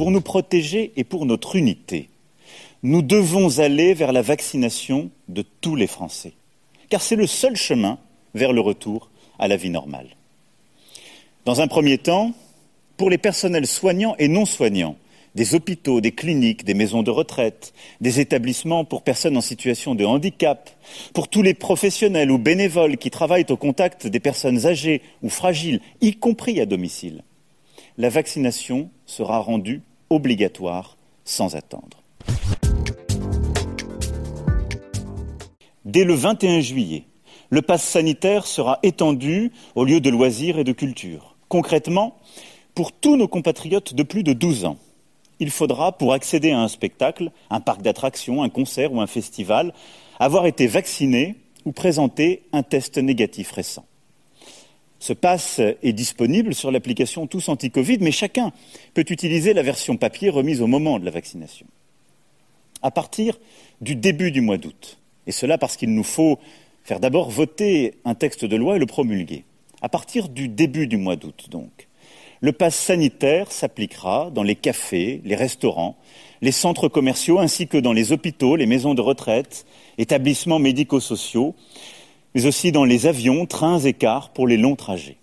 Pour nous protéger et pour notre unité, nous devons aller vers la vaccination de tous les Français, car c'est le seul chemin vers le retour à la vie normale. Dans un premier temps, pour les personnels soignants et non soignants, des hôpitaux, des cliniques, des maisons de retraite, des établissements pour personnes en situation de handicap, pour tous les professionnels ou bénévoles qui travaillent au contact des personnes âgées ou fragiles, y compris à domicile, la vaccination sera rendue obligatoire sans attendre. Dès le 21 juillet, le pass sanitaire sera étendu aux lieux de loisirs et de culture. Concrètement, pour tous nos compatriotes de plus de 12 ans, il faudra, pour accéder à un spectacle, un parc d'attractions, un concert ou un festival, avoir été vacciné ou présenter un test négatif récent. Ce pass est disponible sur l'application Tous Anti-Covid, mais chacun peut utiliser la version papier remise au moment de la vaccination. À partir du début du mois d'août, et cela parce qu'il nous faut faire d'abord voter un texte de loi et le promulguer. À partir du début du mois d'août, donc, le pass sanitaire s'appliquera dans les cafés, les restaurants, les centres commerciaux ainsi que dans les hôpitaux, les maisons de retraite, établissements médico-sociaux, mais aussi dans les avions, trains et cars pour les longs trajets.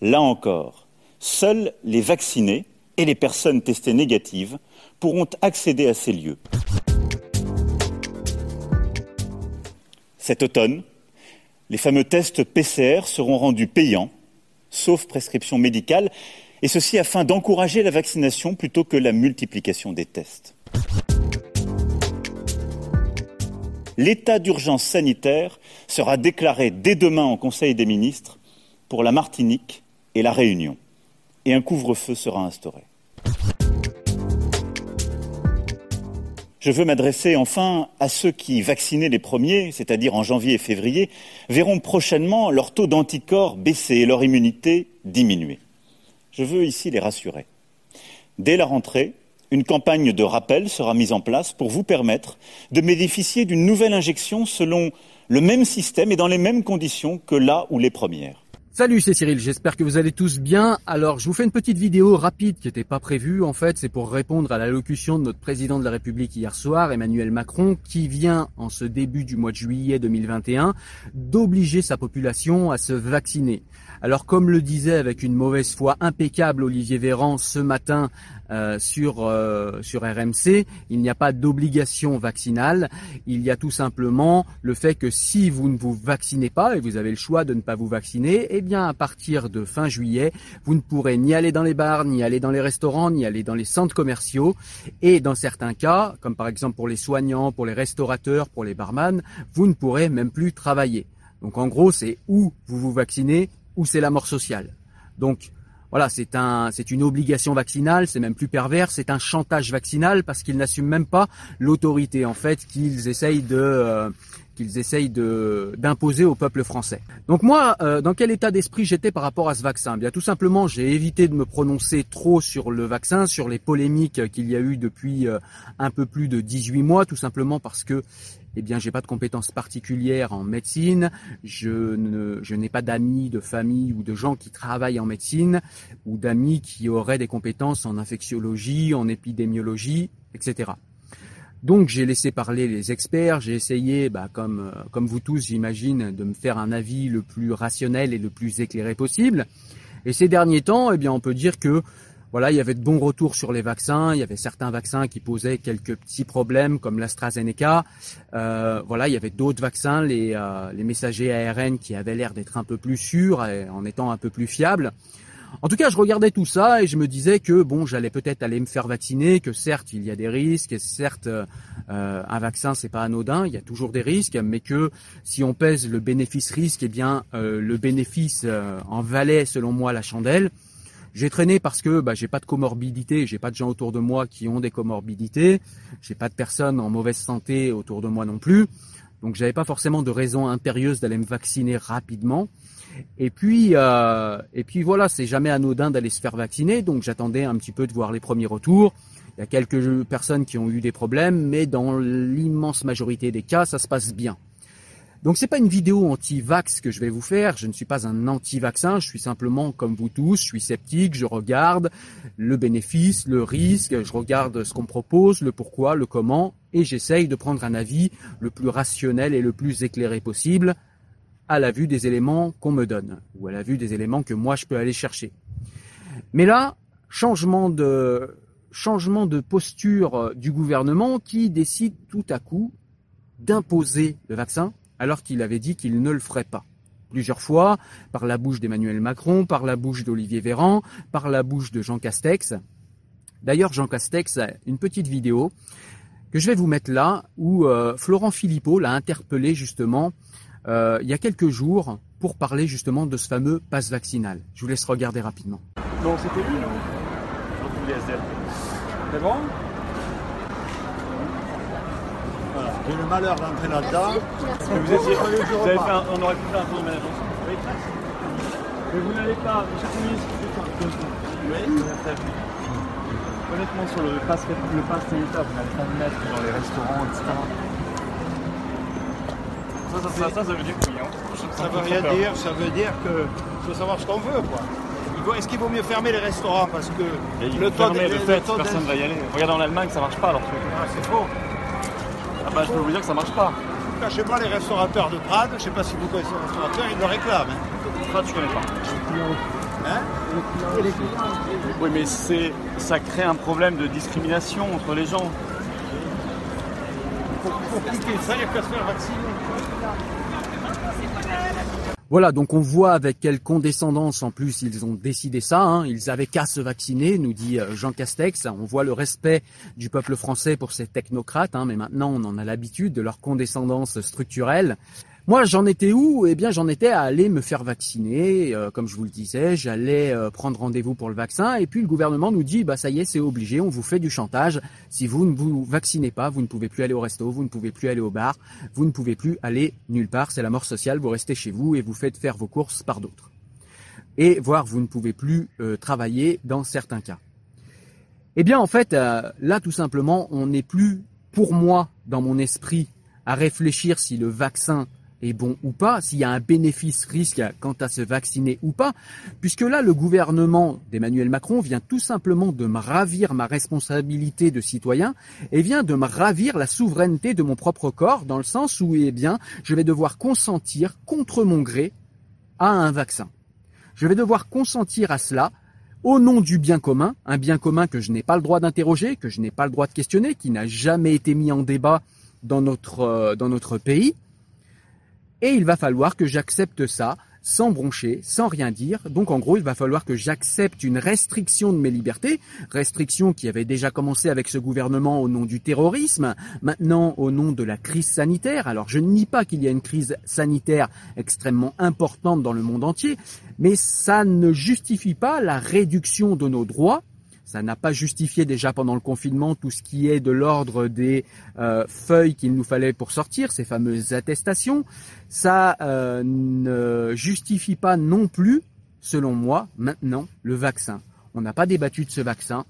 Là encore, seuls les vaccinés et les personnes testées négatives pourront accéder à ces lieux. Cet automne, les fameux tests PCR seront rendus payants, sauf prescription médicale, et ceci afin d'encourager la vaccination plutôt que la multiplication des tests. L'état d'urgence sanitaire sera déclaré dès demain en Conseil des ministres pour la Martinique et la Réunion, et un couvre-feu sera instauré. Je veux m'adresser enfin à ceux qui, vaccinés les premiers, c'est-à-dire en janvier et février, verront prochainement leur taux d'anticorps baisser et leur immunité diminuer. Je veux ici les rassurer. Dès la rentrée, une campagne de rappel sera mise en place pour vous permettre de bénéficier d'une nouvelle injection selon le même système et dans les mêmes conditions que là où les premières. Salut, c'est Cyril, j'espère que vous allez tous bien. Alors, je vous fais une petite vidéo rapide qui n'était pas prévue. En fait, c'est pour répondre à l'allocution de notre président de la République hier soir, Emmanuel Macron, qui vient, en ce début du mois de juillet 2021, d'obliger sa population à se vacciner. Alors, comme le disait avec une mauvaise foi impeccable Olivier Véran ce matin euh, sur euh, sur RMC, il n'y a pas d'obligation vaccinale. Il y a tout simplement le fait que si vous ne vous vaccinez pas et vous avez le choix de ne pas vous vacciner, eh bien à partir de fin juillet, vous ne pourrez ni aller dans les bars, ni aller dans les restaurants, ni aller dans les centres commerciaux. Et dans certains cas, comme par exemple pour les soignants, pour les restaurateurs, pour les barman, vous ne pourrez même plus travailler. Donc en gros, c'est où vous vous vaccinez, ou c'est la mort sociale. Donc voilà, c'est un, c'est une obligation vaccinale, c'est même plus pervers, c'est un chantage vaccinal parce qu'ils n'assument même pas l'autorité en fait qu'ils essayent de, euh, qu'ils essayent de d'imposer au peuple français. Donc moi, euh, dans quel état d'esprit j'étais par rapport à ce vaccin? Bien tout simplement, j'ai évité de me prononcer trop sur le vaccin, sur les polémiques qu'il y a eu depuis euh, un peu plus de 18 mois, tout simplement parce que eh bien, j'ai pas de compétences particulières en médecine. Je ne, je n'ai pas d'amis, de famille ou de gens qui travaillent en médecine ou d'amis qui auraient des compétences en infectiologie, en épidémiologie, etc. Donc j'ai laissé parler les experts, j'ai essayé, bah, comme, comme vous tous j'imagine, de me faire un avis le plus rationnel et le plus éclairé possible. Et ces derniers temps, eh bien, on peut dire que voilà, il y avait de bons retours sur les vaccins. Il y avait certains vaccins qui posaient quelques petits problèmes, comme l'AstraZeneca. Euh, voilà, il y avait d'autres vaccins, les, euh, les messagers ARN, qui avaient l'air d'être un peu plus sûrs en étant un peu plus fiables. En tout cas, je regardais tout ça et je me disais que bon, j'allais peut-être aller me faire vacciner, que certes il y a des risques, et certes euh, un vaccin c'est pas anodin, il y a toujours des risques, mais que si on pèse le bénéfice-risque, eh bien euh, le bénéfice euh, en valait selon moi la chandelle. J'ai traîné parce que bah, j'ai pas de comorbidité, j'ai pas de gens autour de moi qui ont des comorbidités, j'ai pas de personnes en mauvaise santé autour de moi non plus, donc j'avais pas forcément de raison impérieuse d'aller me vacciner rapidement. Et puis, euh, et puis voilà, c'est jamais anodin d'aller se faire vacciner, donc j'attendais un petit peu de voir les premiers retours. Il y a quelques personnes qui ont eu des problèmes, mais dans l'immense majorité des cas, ça se passe bien. Donc c'est pas une vidéo anti-vax que je vais vous faire, je ne suis pas un anti-vaccin, je suis simplement comme vous tous, je suis sceptique, je regarde le bénéfice, le risque, je regarde ce qu'on propose, le pourquoi, le comment, et j'essaye de prendre un avis le plus rationnel et le plus éclairé possible à la vue des éléments qu'on me donne, ou à la vue des éléments que moi je peux aller chercher. Mais là, changement de, changement de posture du gouvernement qui décide tout à coup d'imposer le vaccin alors qu'il avait dit qu'il ne le ferait pas. Plusieurs fois, par la bouche d'Emmanuel Macron, par la bouche d'Olivier Véran, par la bouche de Jean Castex. D'ailleurs, Jean Castex a une petite vidéo que je vais vous mettre là, où euh, Florent Philippot l'a interpellé justement euh, il y a quelques jours pour parler justement de ce fameux passe vaccinal. Je vous laisse regarder rapidement. Non, c'était lui, non? C'est bon? J'ai le malheur d'entrer là-dedans. Vous étiez, vous avez fait un, on aurait pu faire un tour de. Oui. Mais vous n'allez pas, cher ministre, oui. Honnêtement, sur le pass, le pass sanitaire, vous n'allez pas le mettre dans les restaurants, etc. Ça, ça, ça, ça, ça veut dire oui. Hein. Ça veut rien dire, ça veut dire que faut savoir ce qu'on veut, quoi. Est-ce qu'il vaut mieux fermer les restaurants parce que le taux de, le fait, personne ne va y aller. Regarde en Allemagne, ça marche pas alors. Ah, c'est faux. Ah bah, je peux vous dire que ça marche pas. Chez moi, les restaurateurs de Prades, je ne sais pas si vous connaissez les restaurateurs, ils le réclament. Hein. Prades, je connais pas. Hein oui, mais c'est, ça crée un problème de discrimination entre les gens. Pour, cliquer ça, il n'y a qu'à se faire vacciner. Voilà, donc on voit avec quelle condescendance en plus ils ont décidé ça. Hein. Ils avaient qu'à se vacciner, nous dit euh, Jean Castex. On voit le respect du peuple français pour ces technocrates, hein, mais maintenant on en a l'habitude de leur condescendance structurelle. Moi, j'en étais où? Eh bien, j'en étais à aller me faire vacciner. Euh, comme je vous le disais, j'allais euh, prendre rendez-vous pour le vaccin. Et puis, le gouvernement nous dit, bah ça y est, c'est obligé, on vous fait du chantage. Si vous ne vous vaccinez pas, vous ne pouvez plus aller au resto, vous ne pouvez plus aller au bar, vous ne pouvez plus aller nulle part. C'est la mort sociale. Vous restez chez vous et vous faites faire vos courses par d'autres. Et voire, vous ne pouvez plus euh, travailler dans certains cas. Eh bien, en fait, là, tout simplement, on n'est plus, pour moi, dans mon esprit, à réfléchir si le vaccin est bon ou pas, s'il y a un bénéfice-risque quant à se vacciner ou pas, puisque là, le gouvernement d'Emmanuel Macron vient tout simplement de me ravir ma responsabilité de citoyen et vient de me ravir la souveraineté de mon propre corps, dans le sens où, eh bien, je vais devoir consentir contre mon gré à un vaccin. Je vais devoir consentir à cela au nom du bien commun, un bien commun que je n'ai pas le droit d'interroger, que je n'ai pas le droit de questionner, qui n'a jamais été mis en débat dans notre, euh, dans notre pays. Et il va falloir que j'accepte ça sans broncher, sans rien dire. Donc en gros, il va falloir que j'accepte une restriction de mes libertés, restriction qui avait déjà commencé avec ce gouvernement au nom du terrorisme, maintenant au nom de la crise sanitaire. Alors je ne nie pas qu'il y a une crise sanitaire extrêmement importante dans le monde entier, mais ça ne justifie pas la réduction de nos droits ça n'a pas justifié déjà pendant le confinement tout ce qui est de l'ordre des euh, feuilles qu'il nous fallait pour sortir, ces fameuses attestations. Ça euh, ne justifie pas non plus, selon moi, maintenant, le vaccin. On n'a pas débattu de ce vaccin.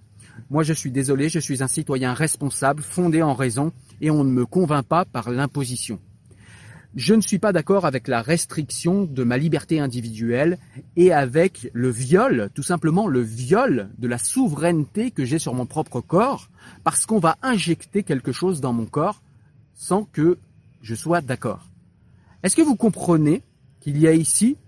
Moi, je suis désolé, je suis un citoyen responsable, fondé en raison, et on ne me convainc pas par l'imposition. Je ne suis pas d'accord avec la restriction de ma liberté individuelle et avec le viol, tout simplement le viol de la souveraineté que j'ai sur mon propre corps, parce qu'on va injecter quelque chose dans mon corps sans que je sois d'accord. Est-ce que vous comprenez qu'il y a ici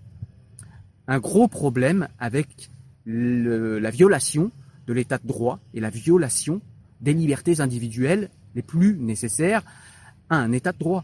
un gros problème avec la violation de l'état de droit et la violation des libertés individuelles les plus nécessaires à un état de droit?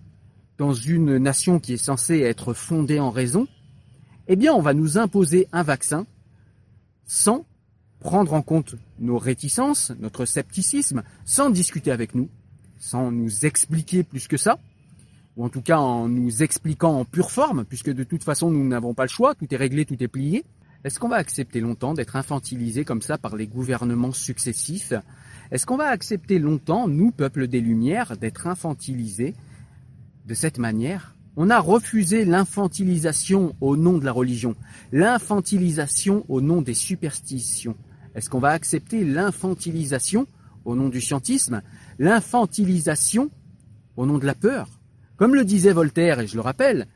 dans une nation qui est censée être fondée en raison, eh bien on va nous imposer un vaccin sans prendre en compte nos réticences, notre scepticisme, sans discuter avec nous, sans nous expliquer plus que ça, ou en tout cas en nous expliquant en pure forme, puisque de toute façon nous n'avons pas le choix, tout est réglé, tout est plié. Est-ce qu'on va accepter longtemps d'être infantilisé comme ça par les gouvernements successifs? Est-ce qu'on va accepter longtemps, nous, peuple des Lumières, d'être infantilisés de cette manière, on a refusé l'infantilisation au nom de la religion, l'infantilisation au nom des superstitions. Est-ce qu'on va accepter l'infantilisation au nom du scientisme, l'infantilisation au nom de la peur Comme le disait Voltaire, et je le rappelle,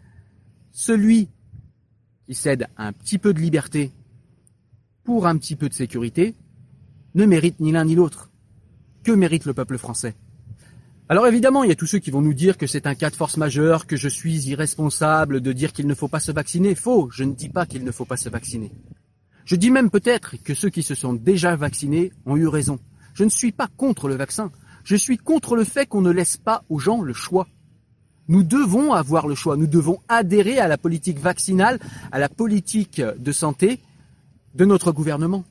celui qui cède un petit peu de liberté pour un petit peu de sécurité ne mérite ni l'un ni l'autre. Que mérite le peuple français? Alors évidemment, il y a tous ceux qui vont nous dire que c'est un cas de force majeure, que je suis irresponsable de dire qu'il ne faut pas se vacciner. Faux, je ne dis pas qu'il ne faut pas se vacciner. Je dis même peut-être que ceux qui se sont déjà vaccinés ont eu raison. Je ne suis pas contre le vaccin. Je suis contre le fait qu'on ne laisse pas aux gens le choix. Nous devons avoir le choix. Nous devons adhérer à la politique vaccinale, à la politique de santé de notre gouvernement.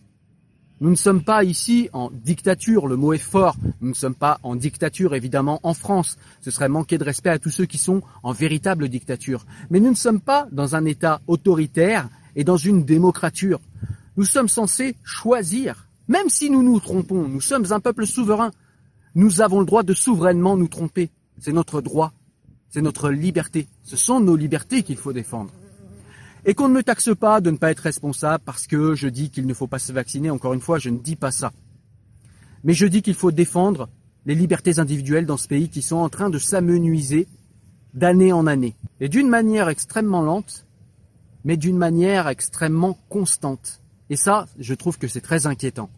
Nous ne sommes pas ici en dictature, le mot est fort. Nous ne sommes pas en dictature, évidemment, en France. Ce serait manquer de respect à tous ceux qui sont en véritable dictature. Mais nous ne sommes pas dans un État autoritaire et dans une démocrature. Nous sommes censés choisir. Même si nous nous trompons, nous sommes un peuple souverain. Nous avons le droit de souverainement nous tromper. C'est notre droit. C'est notre liberté. Ce sont nos libertés qu'il faut défendre et qu'on ne me taxe pas de ne pas être responsable parce que je dis qu'il ne faut pas se vacciner. Encore une fois, je ne dis pas ça. Mais je dis qu'il faut défendre les libertés individuelles dans ce pays qui sont en train de s'amenuiser d'année en année. Et d'une manière extrêmement lente, mais d'une manière extrêmement constante. Et ça, je trouve que c'est très inquiétant.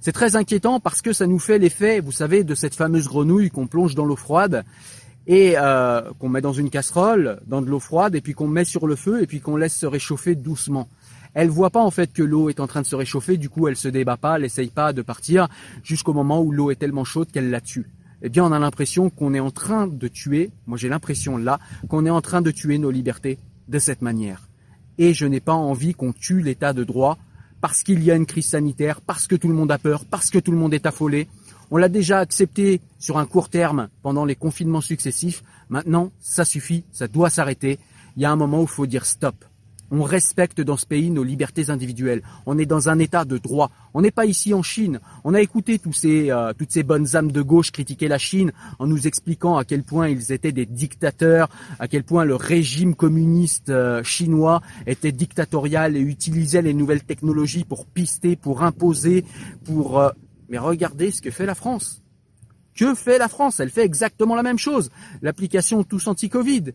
C'est très inquiétant parce que ça nous fait l'effet, vous savez, de cette fameuse grenouille qu'on plonge dans l'eau froide et euh, qu'on met dans une casserole, dans de l'eau froide, et puis qu'on met sur le feu, et puis qu'on laisse se réchauffer doucement. Elle voit pas en fait que l'eau est en train de se réchauffer, du coup elle se débat pas, elle essaye pas de partir jusqu'au moment où l'eau est tellement chaude qu'elle la tue. eh bien on a l'impression qu'on est en train de tuer, moi j'ai l'impression là, qu'on est en train de tuer nos libertés de cette manière. Et je n'ai pas envie qu'on tue l'état de droit parce qu'il y a une crise sanitaire, parce que tout le monde a peur, parce que tout le monde est affolé. On l'a déjà accepté sur un court terme pendant les confinements successifs. Maintenant, ça suffit, ça doit s'arrêter. Il y a un moment où il faut dire stop. On respecte dans ce pays nos libertés individuelles. On est dans un état de droit. On n'est pas ici en Chine. On a écouté euh, toutes ces bonnes âmes de gauche critiquer la Chine en nous expliquant à quel point ils étaient des dictateurs, à quel point le régime communiste euh, chinois était dictatorial et utilisait les nouvelles technologies pour pister, pour imposer, pour... Euh, mais regardez ce que fait la France. Que fait la France? Elle fait exactement la même chose. L'application Tous Anti-Covid.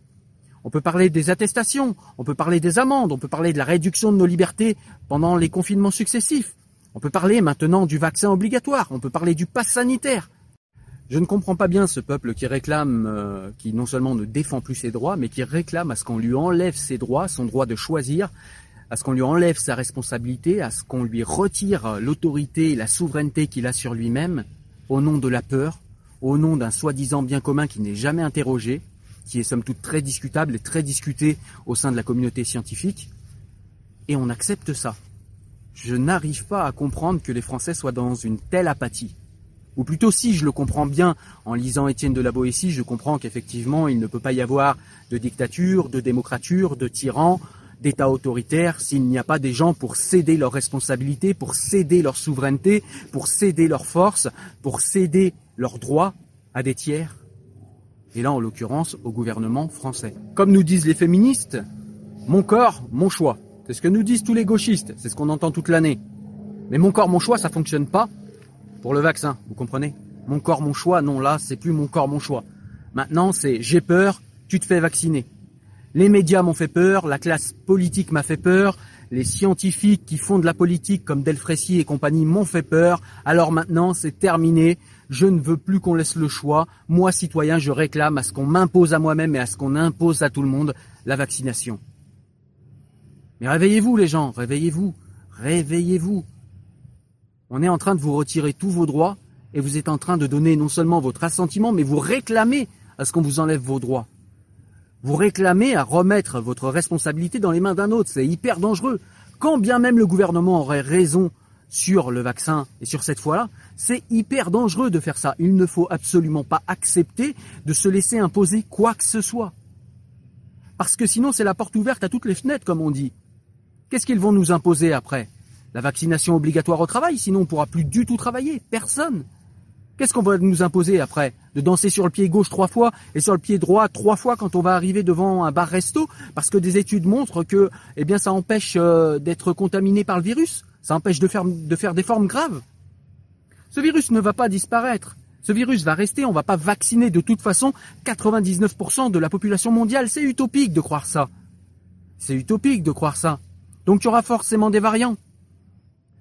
On peut parler des attestations, on peut parler des amendes, on peut parler de la réduction de nos libertés pendant les confinements successifs. On peut parler maintenant du vaccin obligatoire, on peut parler du pass sanitaire. Je ne comprends pas bien ce peuple qui réclame, euh, qui non seulement ne défend plus ses droits, mais qui réclame à ce qu'on lui enlève ses droits, son droit de choisir, à ce qu'on lui enlève sa responsabilité, à ce qu'on lui retire l'autorité et la souveraineté qu'il a sur lui-même, au nom de la peur, au nom d'un soi-disant bien commun qui n'est jamais interrogé, qui est somme toute très discutable et très discuté au sein de la communauté scientifique, et on accepte ça. Je n'arrive pas à comprendre que les Français soient dans une telle apathie. Ou plutôt si je le comprends bien en lisant Étienne de la Boétie, je comprends qu'effectivement il ne peut pas y avoir de dictature, de démocrature, de tyran, d'État autoritaire s'il n'y a pas des gens pour céder leurs responsabilités, pour céder leur souveraineté, pour céder leurs forces, pour céder leurs droits à des tiers et là en l'occurrence au gouvernement français. Comme nous disent les féministes, mon corps, mon choix. C'est ce que nous disent tous les gauchistes, c'est ce qu'on entend toute l'année. Mais mon corps, mon choix, ça fonctionne pas pour le vaccin, vous comprenez? Mon corps, mon choix, non, là, c'est plus mon corps, mon choix. Maintenant, c'est j'ai peur, tu te fais vacciner. Les médias m'ont fait peur, la classe politique m'a fait peur, les scientifiques qui font de la politique comme Delfrécy et compagnie m'ont fait peur, alors maintenant c'est terminé, je ne veux plus qu'on laisse le choix. Moi, citoyen, je réclame à ce qu'on m'impose à moi-même et à ce qu'on impose à tout le monde la vaccination. Mais réveillez-vous les gens, réveillez-vous, réveillez-vous. On est en train de vous retirer tous vos droits et vous êtes en train de donner non seulement votre assentiment, mais vous réclamez à ce qu'on vous enlève vos droits. Vous réclamez à remettre votre responsabilité dans les mains d'un autre. C'est hyper dangereux. Quand bien même le gouvernement aurait raison sur le vaccin et sur cette fois-là, c'est hyper dangereux de faire ça. Il ne faut absolument pas accepter de se laisser imposer quoi que ce soit. Parce que sinon, c'est la porte ouverte à toutes les fenêtres, comme on dit. Qu'est-ce qu'ils vont nous imposer après? La vaccination obligatoire au travail, sinon on ne pourra plus du tout travailler. Personne. Qu'est-ce qu'on va nous imposer après De danser sur le pied gauche trois fois et sur le pied droit trois fois quand on va arriver devant un bar-resto Parce que des études montrent que eh bien, ça empêche euh, d'être contaminé par le virus Ça empêche de faire, de faire des formes graves ce virus ne va pas disparaître. Ce virus va rester, on ne va pas vacciner de toute façon 99% de la population mondiale. C'est utopique de croire ça. C'est utopique de croire ça. Donc il y aura forcément des variants.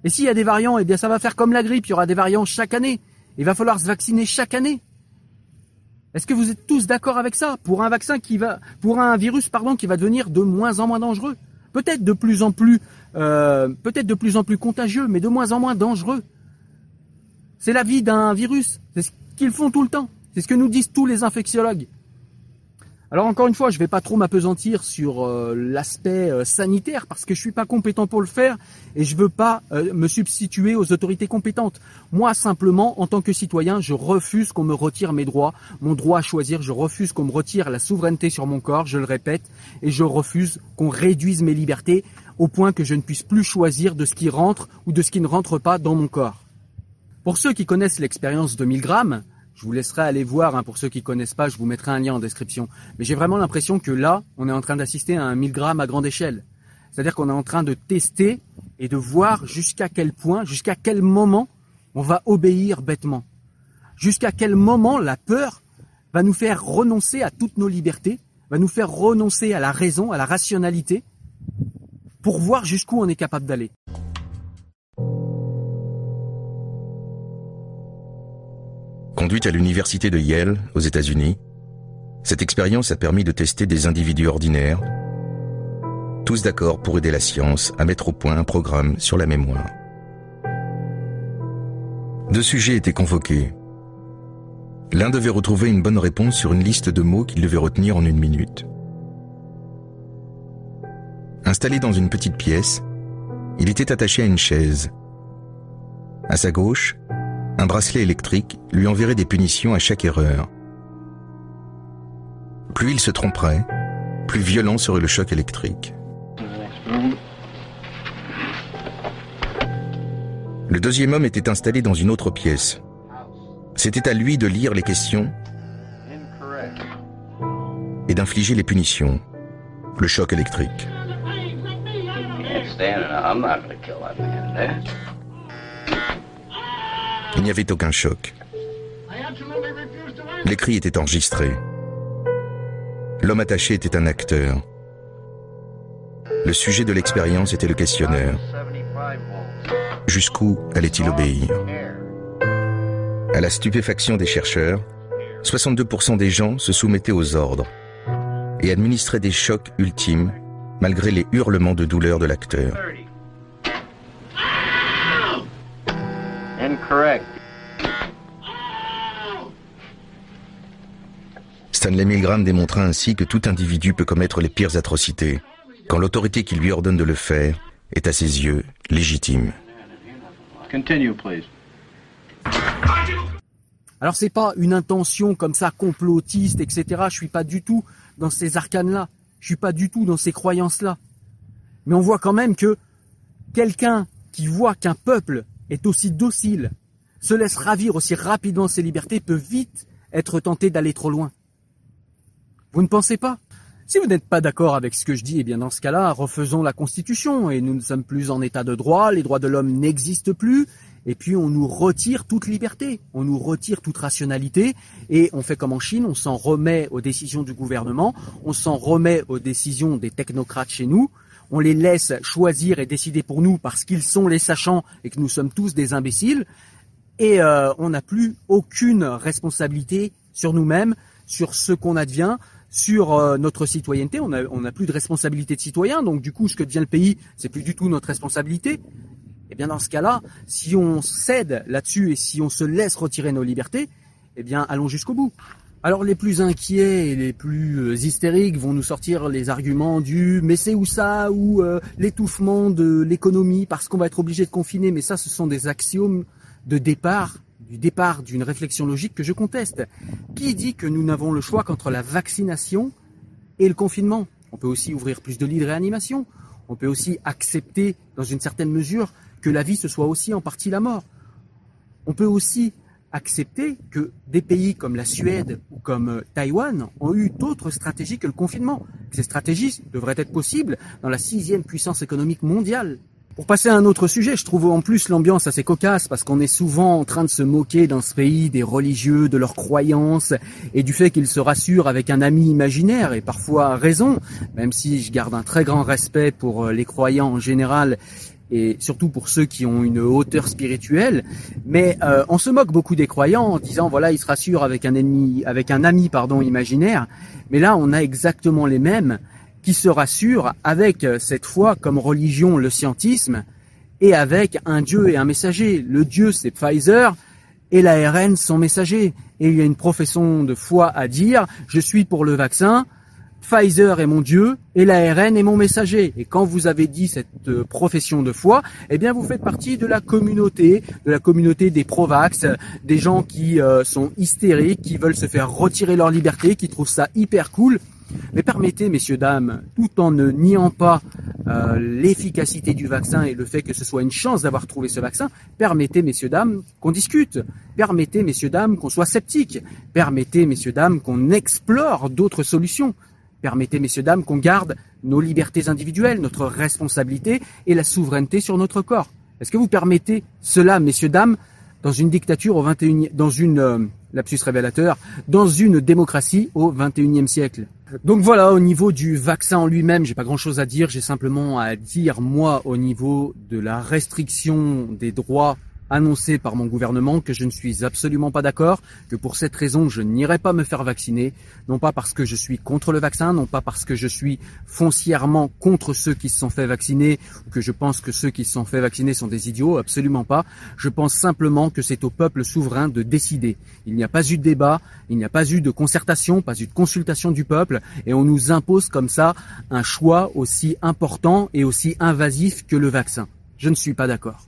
Et s'il y a des variants, eh bien ça va faire comme la grippe, il y aura des variants chaque année. Il va falloir se vacciner chaque année. Est-ce que vous êtes tous d'accord avec ça Pour un vaccin qui va, pour un virus pardon qui va devenir de moins en moins dangereux, peut-être de plus en plus, euh, peut-être de plus en plus contagieux, mais de moins en moins dangereux. C'est la vie d'un virus. C'est ce qu'ils font tout le temps. C'est ce que nous disent tous les infectiologues. Alors encore une fois, je ne vais pas trop m'apesantir sur euh, l'aspect euh, sanitaire parce que je suis pas compétent pour le faire et je veux pas euh, me substituer aux autorités compétentes. Moi simplement, en tant que citoyen, je refuse qu'on me retire mes droits, mon droit à choisir, je refuse qu'on me retire la souveraineté sur mon corps, je le répète, et je refuse qu'on réduise mes libertés au point que je ne puisse plus choisir de ce qui rentre ou de ce qui ne rentre pas dans mon corps. Pour ceux qui connaissent l'expérience de 1000 grammes, je vous laisserai aller voir, hein, pour ceux qui connaissent pas, je vous mettrai un lien en description. Mais j'ai vraiment l'impression que là, on est en train d'assister à un 1000 grammes à grande échelle. C'est-à-dire qu'on est en train de tester et de voir jusqu'à quel point, jusqu'à quel moment on va obéir bêtement. Jusqu'à quel moment la peur va nous faire renoncer à toutes nos libertés, va nous faire renoncer à la raison, à la rationalité, pour voir jusqu'où on est capable d'aller. Conduite à l'université de Yale, aux États-Unis, cette expérience a permis de tester des individus ordinaires, tous d'accord pour aider la science à mettre au point un programme sur la mémoire. Deux sujets étaient convoqués. L'un devait retrouver une bonne réponse sur une liste de mots qu'il devait retenir en une minute. Installé dans une petite pièce, il était attaché à une chaise. À sa gauche, un bracelet électrique lui enverrait des punitions à chaque erreur. Plus il se tromperait, plus violent serait le choc électrique. Le deuxième homme était installé dans une autre pièce. C'était à lui de lire les questions et d'infliger les punitions, le choc électrique. Il n'y avait aucun choc. Les cris étaient enregistrés. L'homme attaché était un acteur. Le sujet de l'expérience était le questionnaire. Jusqu'où allait-il obéir? À la stupéfaction des chercheurs, 62% des gens se soumettaient aux ordres et administraient des chocs ultimes malgré les hurlements de douleur de l'acteur. Stanley Milgram démontra ainsi que tout individu peut commettre les pires atrocités, quand l'autorité qui lui ordonne de le faire est à ses yeux légitime. Alors c'est pas une intention comme ça complotiste, etc. Je suis pas du tout dans ces arcanes-là. Je suis pas du tout dans ces croyances-là. Mais on voit quand même que quelqu'un qui voit qu'un peuple est aussi docile, se laisse ravir aussi rapidement ses libertés, peut vite être tenté d'aller trop loin. Vous ne pensez pas? Si vous n'êtes pas d'accord avec ce que je dis, eh bien dans ce cas-là, refaisons la Constitution et nous ne sommes plus en état de droit, les droits de l'homme n'existent plus, et puis on nous retire toute liberté, on nous retire toute rationalité, et on fait comme en Chine, on s'en remet aux décisions du gouvernement, on s'en remet aux décisions des technocrates chez nous, on les laisse choisir et décider pour nous parce qu'ils sont les sachants et que nous sommes tous des imbéciles, et euh, on n'a plus aucune responsabilité sur nous-mêmes, sur ce qu'on advient, sur euh, notre citoyenneté. On n'a plus de responsabilité de citoyen, donc du coup, ce que devient le pays, c'est plus du tout notre responsabilité. Eh bien dans ce cas-là, si on cède là-dessus et si on se laisse retirer nos libertés, eh bien allons jusqu'au bout. Alors les plus inquiets et les plus euh, hystériques vont nous sortir les arguments du mais c'est où ça? ou euh, l'étouffement de l'économie parce qu'on va être obligé de confiner. Mais ça, ce sont des axiomes de départ du départ d'une réflexion logique que je conteste. Qui dit que nous n'avons le choix qu'entre la vaccination et le confinement? On peut aussi ouvrir plus de lits de réanimation. On peut aussi accepter, dans une certaine mesure, que la vie ce soit aussi en partie la mort. On peut aussi accepter que des pays comme la Suède ou comme Taïwan ont eu d'autres stratégies que le confinement. Ces stratégies devraient être possibles dans la sixième puissance économique mondiale. Pour passer à un autre sujet, je trouve en plus l'ambiance assez cocasse parce qu'on est souvent en train de se moquer dans ce pays des religieux, de leurs croyances et du fait qu'ils se rassurent avec un ami imaginaire et parfois raison, même si je garde un très grand respect pour euh, les croyants en général et surtout pour ceux qui ont une hauteur spirituelle. Mais euh, on se moque beaucoup des croyants en disant voilà ils se rassurent avec un ennemi, avec un ami pardon imaginaire. Mais là on a exactement les mêmes qui se rassure avec cette foi comme religion le scientisme et avec un Dieu et un messager. Le Dieu c'est Pfizer et l'ARN son messager. Et il y a une profession de foi à dire je suis pour le vaccin, Pfizer est mon Dieu et l'ARN est mon messager. Et quand vous avez dit cette euh, profession de foi, eh bien vous faites partie de la communauté, de la communauté des pro-vax, des gens qui euh, sont hystériques, qui veulent se faire retirer leur liberté, qui trouvent ça hyper cool. Mais permettez, messieurs, dames, tout en ne niant pas euh, l'efficacité du vaccin et le fait que ce soit une chance d'avoir trouvé ce vaccin, permettez, messieurs, dames, qu'on discute. Permettez, messieurs, dames, qu'on soit sceptique. Permettez, messieurs, dames, qu'on explore d'autres solutions. Permettez, messieurs, dames, qu'on garde nos libertés individuelles, notre responsabilité et la souveraineté sur notre corps. Est-ce que vous permettez cela, messieurs, dames, dans une dictature au 21 dans une euh, lapsus révélateur, dans une démocratie au 21e siècle? Donc voilà, au niveau du vaccin en lui-même, j'ai pas grand chose à dire, j'ai simplement à dire moi au niveau de la restriction des droits annoncé par mon gouvernement que je ne suis absolument pas d'accord, que pour cette raison je n'irai pas me faire vacciner, non pas parce que je suis contre le vaccin, non pas parce que je suis foncièrement contre ceux qui se sont fait vacciner, ou que je pense que ceux qui se sont fait vacciner sont des idiots, absolument pas. Je pense simplement que c'est au peuple souverain de décider. Il n'y a pas eu de débat, il n'y a pas eu de concertation, pas eu de consultation du peuple, et on nous impose comme ça un choix aussi important et aussi invasif que le vaccin. Je ne suis pas d'accord.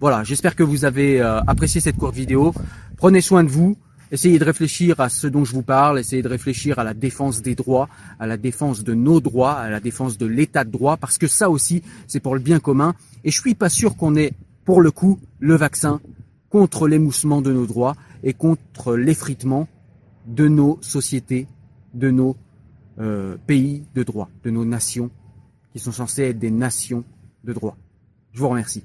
Voilà, j'espère que vous avez euh, apprécié cette courte vidéo. Prenez soin de vous. Essayez de réfléchir à ce dont je vous parle, essayez de réfléchir à la défense des droits, à la défense de nos droits, à la défense de l'état de droit, parce que ça aussi, c'est pour le bien commun. Et je suis pas sûr qu'on ait, pour le coup, le vaccin contre l'émoussement de nos droits et contre l'effritement de nos sociétés, de nos euh, pays de droit, de nos nations, qui sont censées être des nations de droit. Je vous remercie.